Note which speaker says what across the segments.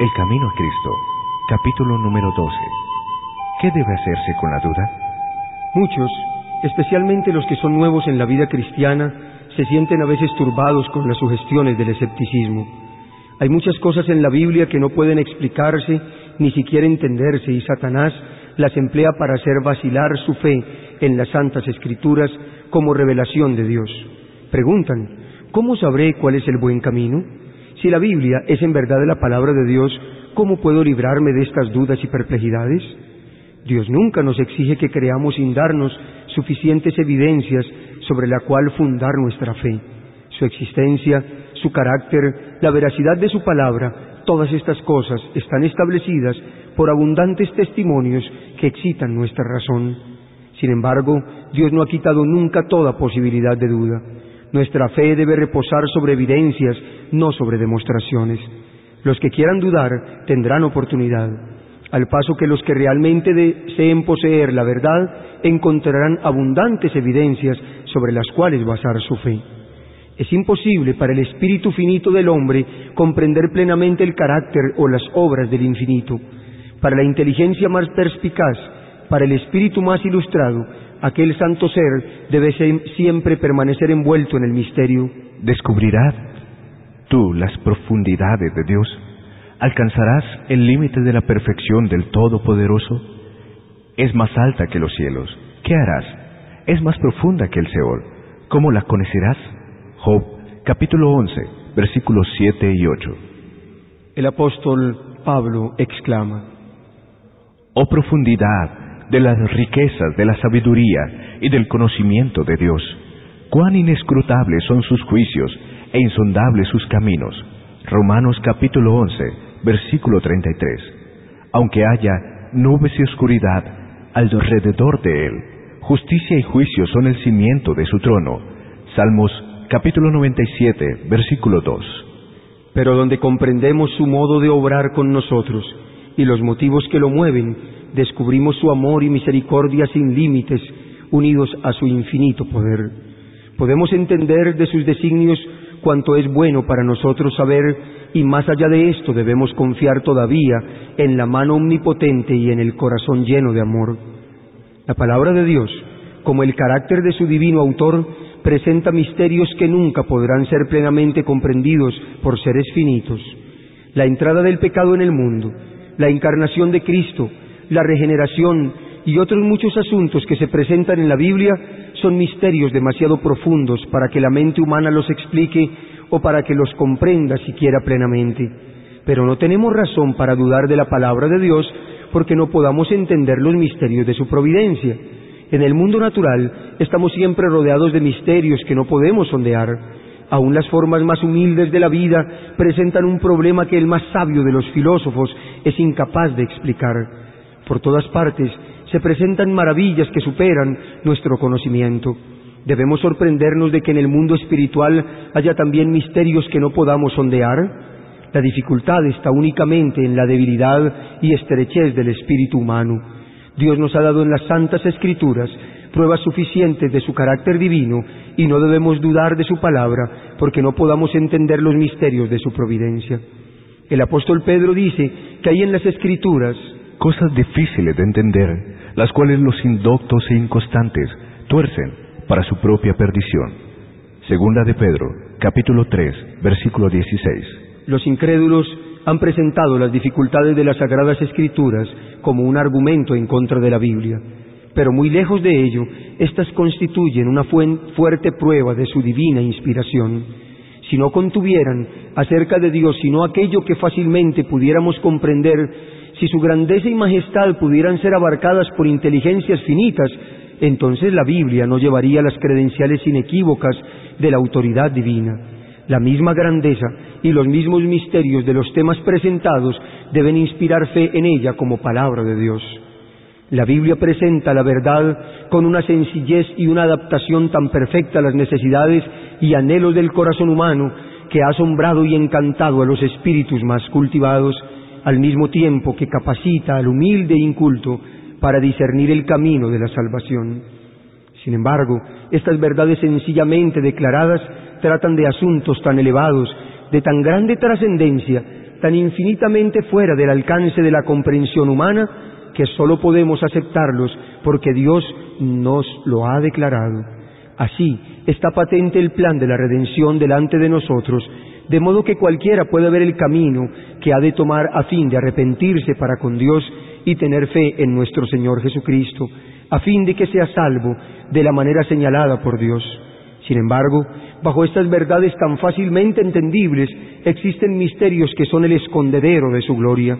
Speaker 1: El Camino a Cristo, capítulo número 12. ¿Qué debe hacerse con la duda?
Speaker 2: Muchos, especialmente los que son nuevos en la vida cristiana, se sienten a veces turbados con las sugestiones del escepticismo. Hay muchas cosas en la Biblia que no pueden explicarse ni siquiera entenderse y Satanás las emplea para hacer vacilar su fe en las santas escrituras como revelación de Dios. Preguntan, ¿cómo sabré cuál es el buen camino? Si la Biblia es en verdad la palabra de Dios, ¿cómo puedo librarme de estas dudas y perplejidades? Dios nunca nos exige que creamos sin darnos suficientes evidencias sobre la cual fundar nuestra fe. Su existencia, su carácter, la veracidad de su palabra, todas estas cosas están establecidas por abundantes testimonios que excitan nuestra razón. Sin embargo, Dios no ha quitado nunca toda posibilidad de duda. Nuestra fe debe reposar sobre evidencias, no sobre demostraciones. Los que quieran dudar tendrán oportunidad, al paso que los que realmente deseen poseer la verdad encontrarán abundantes evidencias sobre las cuales basar su fe. Es imposible para el espíritu finito del hombre comprender plenamente el carácter o las obras del infinito. Para la inteligencia más perspicaz, para el espíritu más ilustrado, aquel santo ser debe siempre permanecer envuelto en el misterio.
Speaker 1: ¿Descubrirás tú las profundidades de Dios? ¿Alcanzarás el límite de la perfección del Todopoderoso? Es más alta que los cielos. ¿Qué harás? Es más profunda que el Seol. ¿Cómo la conocerás? Job, capítulo 11, versículos 7 y 8.
Speaker 2: El apóstol Pablo exclama,
Speaker 1: Oh profundidad de las riquezas de la sabiduría y del conocimiento de Dios, cuán inescrutables son sus juicios e insondables sus caminos. Romanos capítulo 11, versículo 33. Aunque haya nubes y oscuridad alrededor de él, justicia y juicio son el cimiento de su trono. Salmos capítulo 97, versículo 2.
Speaker 2: Pero donde comprendemos su modo de obrar con nosotros y los motivos que lo mueven, descubrimos su amor y misericordia sin límites, unidos a su infinito poder. Podemos entender de sus designios cuanto es bueno para nosotros saber y más allá de esto debemos confiar todavía en la mano omnipotente y en el corazón lleno de amor. La palabra de Dios, como el carácter de su divino autor, presenta misterios que nunca podrán ser plenamente comprendidos por seres finitos. La entrada del pecado en el mundo, la encarnación de Cristo, la regeneración y otros muchos asuntos que se presentan en la Biblia son misterios demasiado profundos para que la mente humana los explique o para que los comprenda siquiera plenamente. Pero no tenemos razón para dudar de la palabra de Dios porque no podamos entender los misterios de su providencia. En el mundo natural estamos siempre rodeados de misterios que no podemos sondear. Aún las formas más humildes de la vida presentan un problema que el más sabio de los filósofos es incapaz de explicar. Por todas partes se presentan maravillas que superan nuestro conocimiento. Debemos sorprendernos de que en el mundo espiritual haya también misterios que no podamos sondear. La dificultad está únicamente en la debilidad y estrechez del espíritu humano. Dios nos ha dado en las santas escrituras pruebas suficientes de su carácter divino y no debemos dudar de su palabra porque no podamos entender los misterios de su providencia. El apóstol Pedro dice que hay en las escrituras
Speaker 1: cosas difíciles de entender, las cuales los indoctos e inconstantes tuercen para su propia perdición. Segunda de Pedro, capítulo 3, versículo 16.
Speaker 2: Los incrédulos han presentado las dificultades de las Sagradas Escrituras como un argumento en contra de la Biblia, pero muy lejos de ello, éstas constituyen una fuerte prueba de su divina inspiración. Si no contuvieran acerca de Dios sino aquello que fácilmente pudiéramos comprender, si su grandeza y majestad pudieran ser abarcadas por inteligencias finitas, entonces la Biblia no llevaría las credenciales inequívocas de la autoridad divina. La misma grandeza y los mismos misterios de los temas presentados deben inspirar fe en ella como palabra de Dios. La Biblia presenta la verdad con una sencillez y una adaptación tan perfecta a las necesidades y anhelos del corazón humano que ha asombrado y encantado a los espíritus más cultivados, al mismo tiempo que capacita al humilde inculto para discernir el camino de la salvación. Sin embargo, estas verdades sencillamente declaradas tratan de asuntos tan elevados, de tan grande trascendencia, tan infinitamente fuera del alcance de la comprensión humana que sólo podemos aceptarlos porque Dios nos lo ha declarado. Así está patente el plan de la redención delante de nosotros, de modo que cualquiera puede ver el camino que ha de tomar a fin de arrepentirse para con Dios y tener fe en nuestro Señor Jesucristo, a fin de que sea salvo de la manera señalada por Dios. Sin embargo, bajo estas verdades tan fácilmente entendibles existen misterios que son el escondedero de su gloria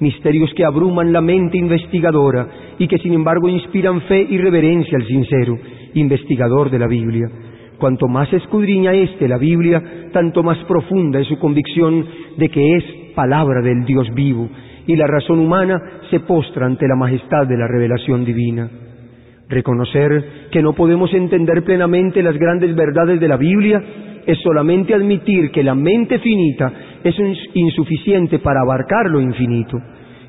Speaker 2: misterios que abruman la mente investigadora y que sin embargo inspiran fe y reverencia al sincero investigador de la Biblia. Cuanto más escudriña éste la Biblia, tanto más profunda es su convicción de que es palabra del Dios vivo, y la razón humana se postra ante la majestad de la revelación divina. Reconocer que no podemos entender plenamente las grandes verdades de la Biblia es solamente admitir que la mente finita es insuficiente para abarcar lo infinito,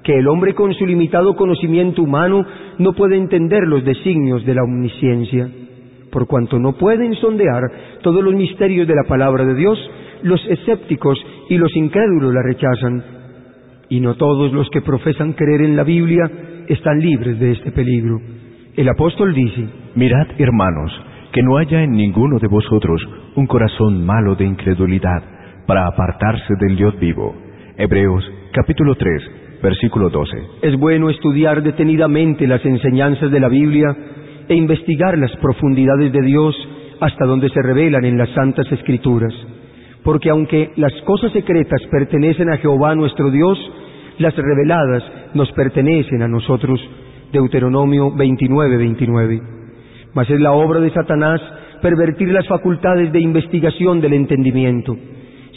Speaker 2: que el hombre con su limitado conocimiento humano no puede entender los designios de la omnisciencia. Por cuanto no pueden sondear todos los misterios de la palabra de Dios, los escépticos y los incrédulos la rechazan. Y no todos los que profesan creer en la Biblia están libres de este peligro. El apóstol dice,
Speaker 1: Mirad, hermanos, que no haya en ninguno de vosotros un corazón malo de incredulidad para apartarse del Dios vivo. Hebreos capítulo 3, versículo 12.
Speaker 2: Es bueno estudiar detenidamente las enseñanzas de la Biblia e investigar las profundidades de Dios hasta donde se revelan en las santas escrituras. Porque aunque las cosas secretas pertenecen a Jehová nuestro Dios, las reveladas nos pertenecen a nosotros. Deuteronomio 29, 29 mas es la obra de Satanás pervertir las facultades de investigación del entendimiento.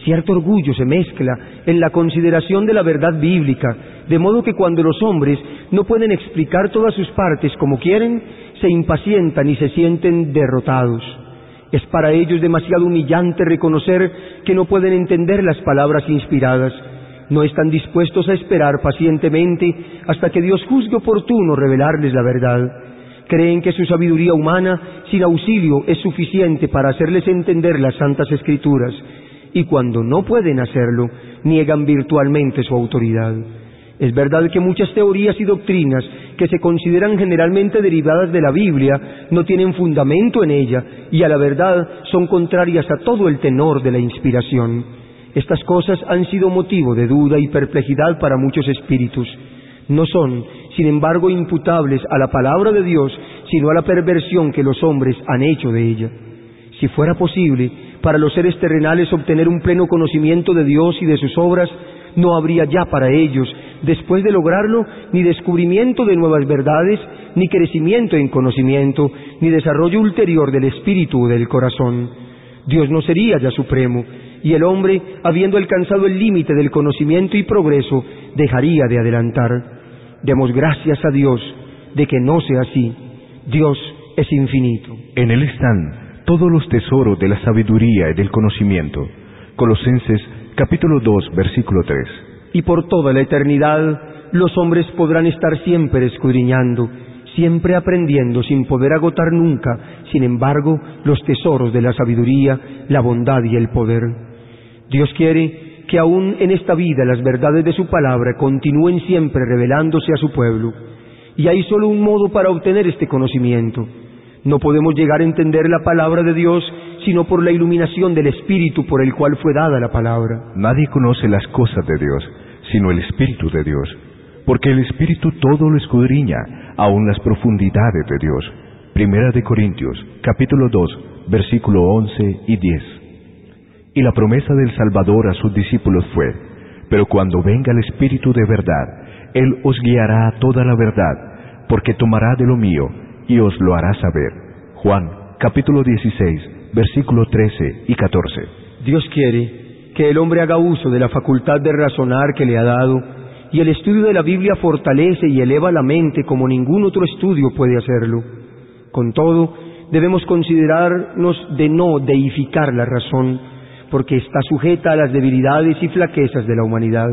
Speaker 2: Cierto orgullo se mezcla en la consideración de la verdad bíblica, de modo que cuando los hombres no pueden explicar todas sus partes como quieren, se impacientan y se sienten derrotados. Es para ellos demasiado humillante reconocer que no pueden entender las palabras inspiradas. No están dispuestos a esperar pacientemente hasta que Dios juzgue oportuno revelarles la verdad. Creen que su sabiduría humana, sin auxilio, es suficiente para hacerles entender las santas escrituras, y cuando no pueden hacerlo, niegan virtualmente su autoridad. Es verdad que muchas teorías y doctrinas que se consideran generalmente derivadas de la Biblia no tienen fundamento en ella y a la verdad son contrarias a todo el tenor de la inspiración. Estas cosas han sido motivo de duda y perplejidad para muchos espíritus. No son, sin embargo, imputables a la palabra de Dios, sino a la perversión que los hombres han hecho de ella. Si fuera posible para los seres terrenales obtener un pleno conocimiento de Dios y de sus obras, no habría ya para ellos, después de lograrlo, ni descubrimiento de nuevas verdades, ni crecimiento en conocimiento, ni desarrollo ulterior del espíritu o del corazón. Dios no sería ya supremo, y el hombre, habiendo alcanzado el límite del conocimiento y progreso, dejaría de adelantar. Demos gracias a Dios de que no sea así. Dios es infinito.
Speaker 1: En Él están todos los tesoros de la sabiduría y del conocimiento. Colosenses capítulo 2 versículo 3.
Speaker 2: Y por toda la eternidad los hombres podrán estar siempre escudriñando, siempre aprendiendo sin poder agotar nunca, sin embargo, los tesoros de la sabiduría, la bondad y el poder. Dios quiere que aún en esta vida las verdades de su palabra continúen siempre revelándose a su pueblo. Y hay solo un modo para obtener este conocimiento. No podemos llegar a entender la palabra de Dios sino por la iluminación del Espíritu por el cual fue dada la palabra.
Speaker 1: Nadie conoce las cosas de Dios, sino el Espíritu de Dios, porque el Espíritu todo lo escudriña, aun las profundidades de Dios. Primera de Corintios, capítulo 2, versículo 11 y 10. Y la promesa del Salvador a sus discípulos fue, pero cuando venga el Espíritu de verdad, Él os guiará a toda la verdad, porque tomará de lo mío y os lo hará saber. Juan capítulo 16, versículo 13 y 14.
Speaker 2: Dios quiere que el hombre haga uso de la facultad de razonar que le ha dado, y el estudio de la Biblia fortalece y eleva la mente como ningún otro estudio puede hacerlo. Con todo, debemos considerarnos de no deificar la razón, porque está sujeta a las debilidades y flaquezas de la humanidad.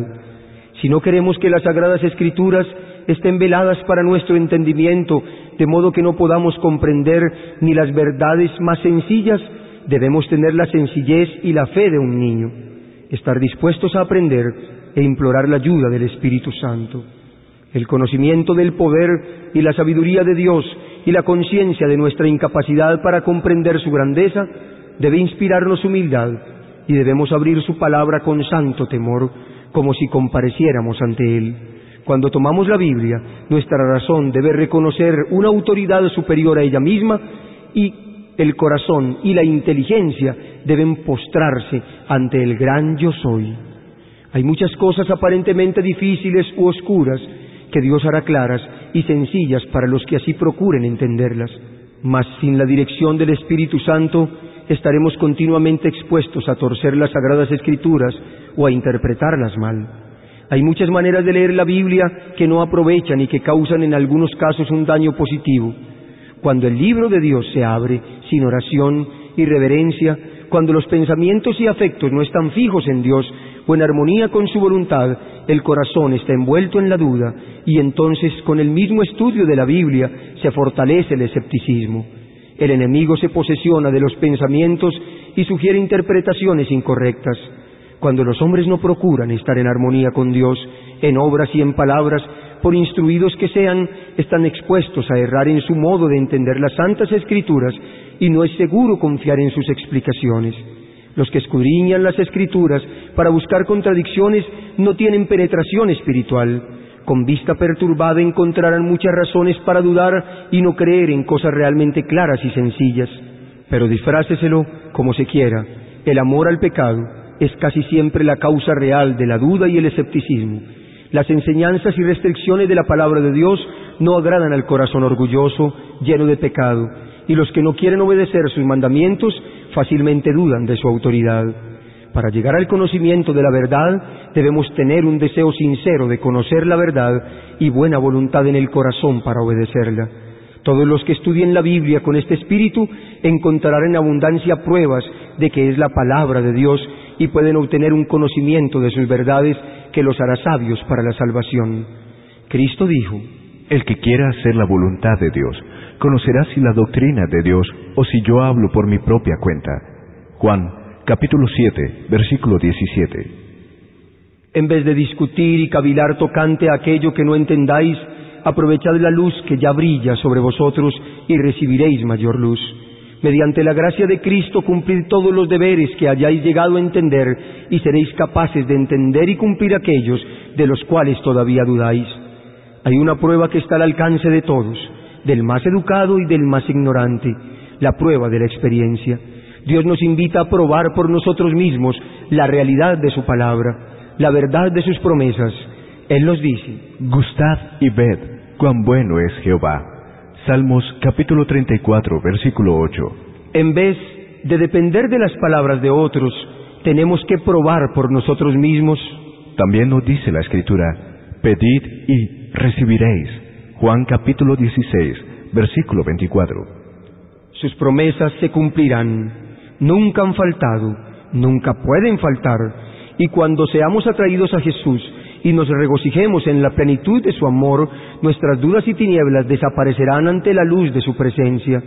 Speaker 2: Si no queremos que las sagradas escrituras estén veladas para nuestro entendimiento, de modo que no podamos comprender ni las verdades más sencillas, debemos tener la sencillez y la fe de un niño, estar dispuestos a aprender e implorar la ayuda del Espíritu Santo. El conocimiento del poder y la sabiduría de Dios y la conciencia de nuestra incapacidad para comprender su grandeza debe inspirarnos humildad y debemos abrir su palabra con santo temor, como si compareciéramos ante Él. Cuando tomamos la Biblia, nuestra razón debe reconocer una autoridad superior a ella misma y el corazón y la inteligencia deben postrarse ante el gran yo soy. Hay muchas cosas aparentemente difíciles u oscuras que Dios hará claras y sencillas para los que así procuren entenderlas. Mas sin la dirección del Espíritu Santo estaremos continuamente expuestos a torcer las sagradas escrituras o a interpretarlas mal. Hay muchas maneras de leer la Biblia que no aprovechan y que causan en algunos casos un daño positivo. Cuando el libro de Dios se abre sin oración y reverencia, cuando los pensamientos y afectos no están fijos en Dios o en armonía con su voluntad, el corazón está envuelto en la duda y entonces con el mismo estudio de la Biblia se fortalece el escepticismo. El enemigo se posesiona de los pensamientos y sugiere interpretaciones incorrectas. Cuando los hombres no procuran estar en armonía con Dios, en obras y en palabras, por instruidos que sean, están expuestos a errar en su modo de entender las santas escrituras y no es seguro confiar en sus explicaciones. Los que escudriñan las escrituras para buscar contradicciones no tienen penetración espiritual. Con vista perturbada encontrarán muchas razones para dudar y no creer en cosas realmente claras y sencillas. Pero disfráceselo como se quiera. El amor al pecado es casi siempre la causa real de la duda y el escepticismo. Las enseñanzas y restricciones de la palabra de Dios no agradan al corazón orgulloso, lleno de pecado, y los que no quieren obedecer sus mandamientos fácilmente dudan de su autoridad. Para llegar al conocimiento de la verdad debemos tener un deseo sincero de conocer la verdad y buena voluntad en el corazón para obedecerla. Todos los que estudien la Biblia con este espíritu encontrarán en abundancia pruebas de que es la palabra de Dios y pueden obtener un conocimiento de sus verdades que los hará sabios para la salvación. Cristo dijo,
Speaker 1: El que quiera hacer la voluntad de Dios, conocerá si la doctrina de Dios o si yo hablo por mi propia cuenta. Juan capítulo 7, versículo 17.
Speaker 2: En vez de discutir y cavilar tocante a aquello que no entendáis, aprovechad la luz que ya brilla sobre vosotros y recibiréis mayor luz. Mediante la gracia de Cristo cumplid todos los deberes que hayáis llegado a entender y seréis capaces de entender y cumplir aquellos de los cuales todavía dudáis. Hay una prueba que está al alcance de todos, del más educado y del más ignorante, la prueba de la experiencia. Dios nos invita a probar por nosotros mismos la realidad de su palabra, la verdad de sus promesas. Él nos dice,
Speaker 1: Gustad y ved cuán bueno es Jehová. Salmos capítulo 34, versículo 8.
Speaker 2: En vez de depender de las palabras de otros, tenemos que probar por nosotros mismos.
Speaker 1: También nos dice la Escritura, pedid y recibiréis. Juan capítulo 16, versículo 24.
Speaker 2: Sus promesas se cumplirán, nunca han faltado, nunca pueden faltar, y cuando seamos atraídos a Jesús y nos regocijemos en la plenitud de su amor, nuestras dudas y tinieblas desaparecerán ante la luz de su presencia.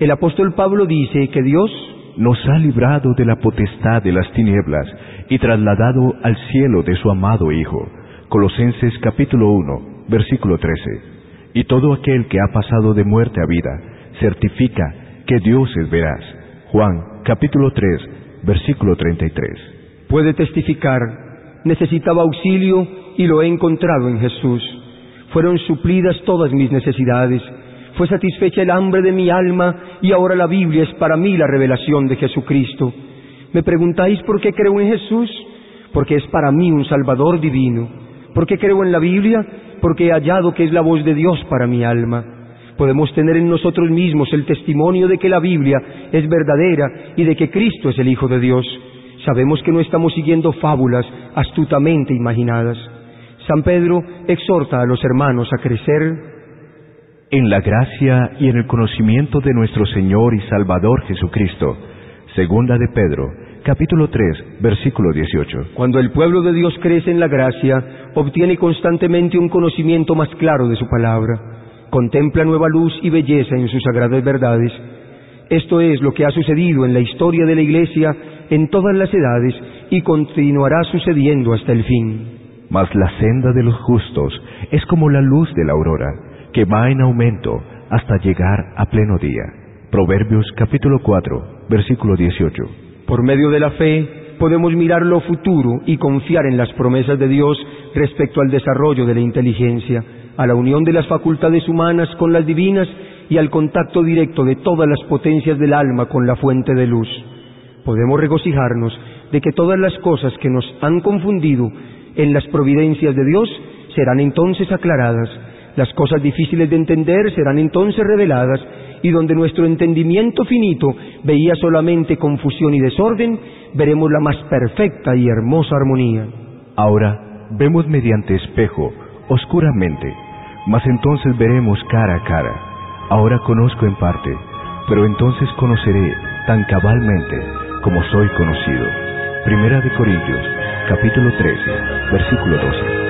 Speaker 2: El apóstol Pablo dice que Dios
Speaker 1: nos ha librado de la potestad de las tinieblas y trasladado al cielo de su amado Hijo. Colosenses capítulo 1, versículo 13. Y todo aquel que ha pasado de muerte a vida certifica que Dios es veraz. Juan capítulo 3, versículo 33.
Speaker 2: puede testificar, necesitaba auxilio y lo he encontrado en Jesús. Fueron suplidas todas mis necesidades, fue satisfecha el hambre de mi alma y ahora la Biblia es para mí la revelación de Jesucristo. ¿Me preguntáis por qué creo en Jesús? Porque es para mí un Salvador divino. ¿Por qué creo en la Biblia? Porque he hallado que es la voz de Dios para mi alma. Podemos tener en nosotros mismos el testimonio de que la Biblia es verdadera y de que Cristo es el Hijo de Dios. Sabemos que no estamos siguiendo fábulas astutamente imaginadas. San Pedro exhorta a los hermanos a crecer
Speaker 1: en la gracia y en el conocimiento de nuestro Señor y Salvador Jesucristo. Segunda de Pedro, capítulo 3, versículo 18.
Speaker 2: Cuando el pueblo de Dios crece en la gracia, obtiene constantemente un conocimiento más claro de su palabra, contempla nueva luz y belleza en sus sagradas verdades. Esto es lo que ha sucedido en la historia de la Iglesia en todas las edades y continuará sucediendo hasta el fin.
Speaker 1: Mas la senda de los justos es como la luz de la aurora, que va en aumento hasta llegar a pleno día. Proverbios capítulo 4, versículo 18.
Speaker 2: Por medio de la fe podemos mirar lo futuro y confiar en las promesas de Dios respecto al desarrollo de la inteligencia, a la unión de las facultades humanas con las divinas y al contacto directo de todas las potencias del alma con la fuente de luz. Podemos regocijarnos de que todas las cosas que nos han confundido en las providencias de Dios serán entonces aclaradas, las cosas difíciles de entender serán entonces reveladas, y donde nuestro entendimiento finito veía solamente confusión y desorden, veremos la más perfecta y hermosa armonía.
Speaker 1: Ahora vemos mediante espejo, oscuramente, mas entonces veremos cara a cara. Ahora conozco en parte, pero entonces conoceré tan cabalmente como soy conocido. Primera de Corintios, capítulo 13, versículo 12.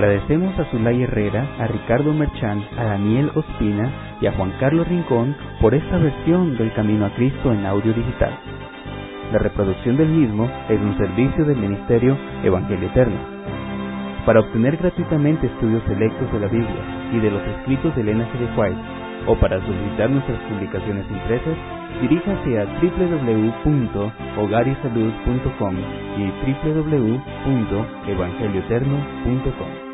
Speaker 3: Agradecemos a Zulay Herrera, a Ricardo Merchán, a Daniel Ospina y a Juan Carlos Rincón por esta versión del Camino a Cristo en audio digital. La reproducción del mismo es un servicio del Ministerio Evangelio Eterno. Para obtener gratuitamente estudios selectos de la Biblia y de los escritos de Elena de White, o para solicitar nuestras publicaciones impresas, diríjase a www.hogarisalud.com y www.evangelioeterno.com.